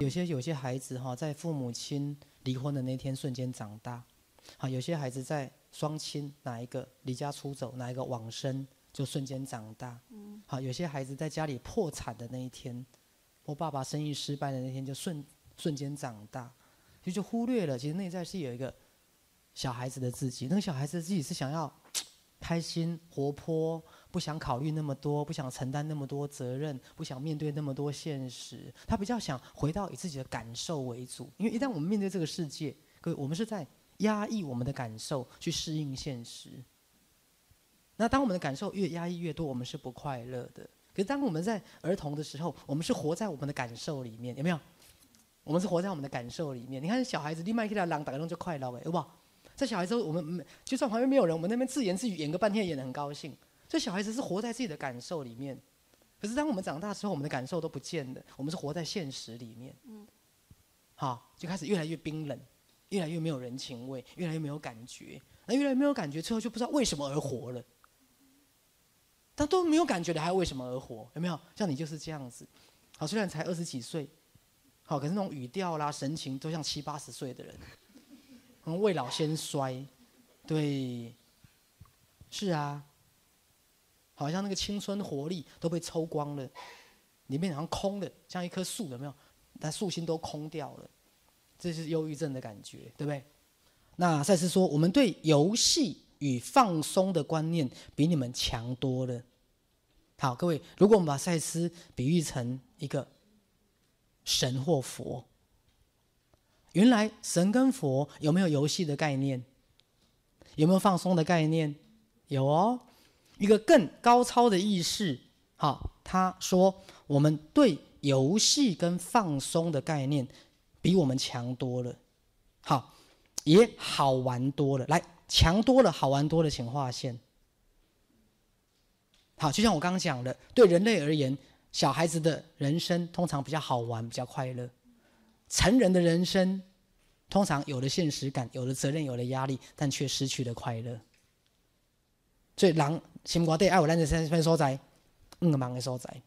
有些有些孩子哈，在父母亲离婚的那天瞬间长大，啊，有些孩子在双亲哪一个离家出走，哪一个往生，就瞬间长大。好，有些孩子在家里破产的那一天，或爸爸生意失败的那天，就瞬瞬间长大，就就忽略了，其实内在是有一个小孩子的自己，那个小孩子自己是想要开心、活泼。不想考虑那么多，不想承担那么多责任，不想面对那么多现实。他比较想回到以自己的感受为主，因为一旦我们面对这个世界，各位，我们是在压抑我们的感受去适应现实。那当我们的感受越压抑越多，我们是不快乐的。可是当我们在儿童的时候，我们是活在我们的感受里面，有没有？我们是活在我们的感受里面。你看小孩子，立马给他朗打个就快乐哎，有不？在小孩子，我们就算旁边没有人，我们那边自言自语演个半天，演得很高兴。所以小孩子是活在自己的感受里面，可是当我们长大之后，我们的感受都不见了，我们是活在现实里面。嗯，好，就开始越来越冰冷，越来越没有人情味，越来越没有感觉。那越来越没有感觉，最后就不知道为什么而活了。但都没有感觉的，还要为什么而活？有没有？像你就是这样子。好，虽然才二十几岁，好，可是那种语调啦、神情都像七八十岁的人。嗯，未老先衰，对，是啊。好像那个青春活力都被抽光了，里面好像空的，像一棵树，有没有？但树心都空掉了，这是忧郁症的感觉，对不对？那赛斯说，我们对游戏与放松的观念比你们强多了。好，各位，如果我们把赛斯比喻成一个神或佛，原来神跟佛有没有游戏的概念？有没有放松的概念？有哦。一个更高超的意识，好，他说我们对游戏跟放松的概念比我们强多了，好，也好玩多了。来，强多了，好玩多了，请划线。好，就像我刚刚讲的，对人类而言，小孩子的人生通常比较好玩，比较快乐；成人的人生通常有了现实感，有了责任，有了压力，但却失去了快乐。所以，人心肝底爱有咱的三分所在，五忙的所在，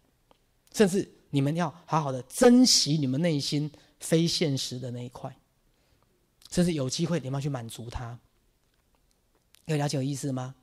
甚至你们要好好的珍惜你们内心非现实的那一块，甚至有机会你们要去满足它。有了解我意思吗？